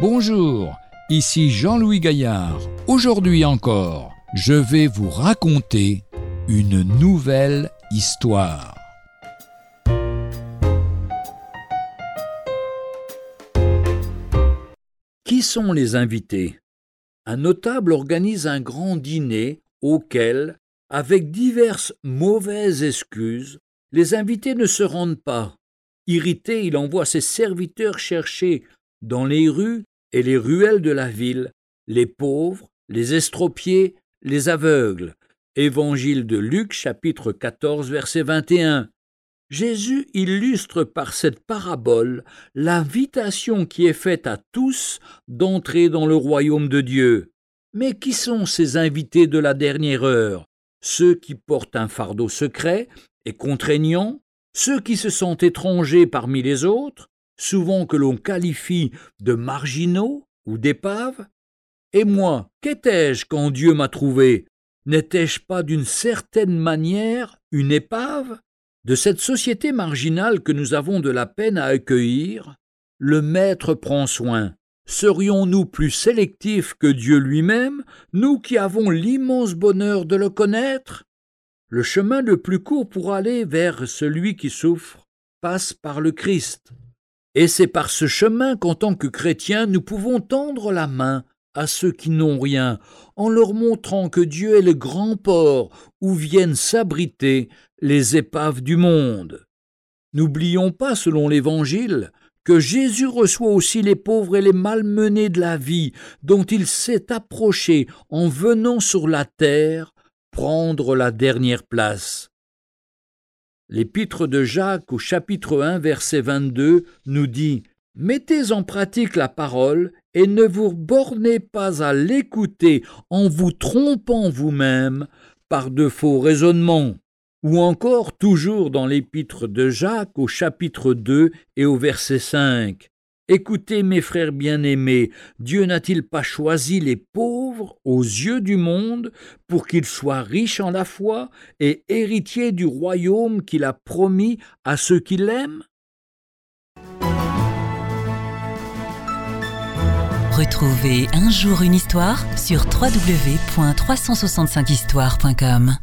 Bonjour, ici Jean-Louis Gaillard. Aujourd'hui encore, je vais vous raconter une nouvelle histoire. Qui sont les invités? Un notable organise un grand dîner auquel, avec diverses mauvaises excuses, les invités ne se rendent pas. Irrité, il envoie ses serviteurs chercher dans les rues et les ruelles de la ville les pauvres, les estropiés, les aveugles. Évangile de Luc chapitre 14 verset 21. Jésus illustre par cette parabole l'invitation qui est faite à tous d'entrer dans le royaume de Dieu. Mais qui sont ces invités de la dernière heure? Ceux qui portent un fardeau secret et contraignant, ceux qui se sentent étrangers parmi les autres, souvent que l'on qualifie de marginaux ou d'épaves Et moi, qu'étais-je quand Dieu m'a trouvé? N'étais-je pas d'une certaine manière une épave? De cette société marginale que nous avons de la peine à accueillir, le Maître prend soin. Serions-nous plus sélectifs que Dieu lui-même, nous qui avons l'immense bonheur de le connaître? Le chemin le plus court pour aller vers celui qui souffre passe par le Christ. Et c'est par ce chemin qu'en tant que chrétiens nous pouvons tendre la main à ceux qui n'ont rien, en leur montrant que Dieu est le grand port où viennent s'abriter les épaves du monde. N'oublions pas, selon l'Évangile, que Jésus reçoit aussi les pauvres et les malmenés de la vie, dont il s'est approché en venant sur la terre prendre la dernière place. L'épître de Jacques au chapitre 1 verset 22 nous dit Mettez en pratique la parole et ne vous bornez pas à l'écouter en vous trompant vous-même par de faux raisonnements. Ou encore toujours dans l'épître de Jacques au chapitre 2 et au verset 5. Écoutez, mes frères bien-aimés, Dieu n'a-t-il pas choisi les pauvres aux yeux du monde pour qu'ils soient riches en la foi et héritiers du royaume qu'il a promis à ceux qui l'aiment? Retrouvez un jour une histoire sur www.365histoire.com.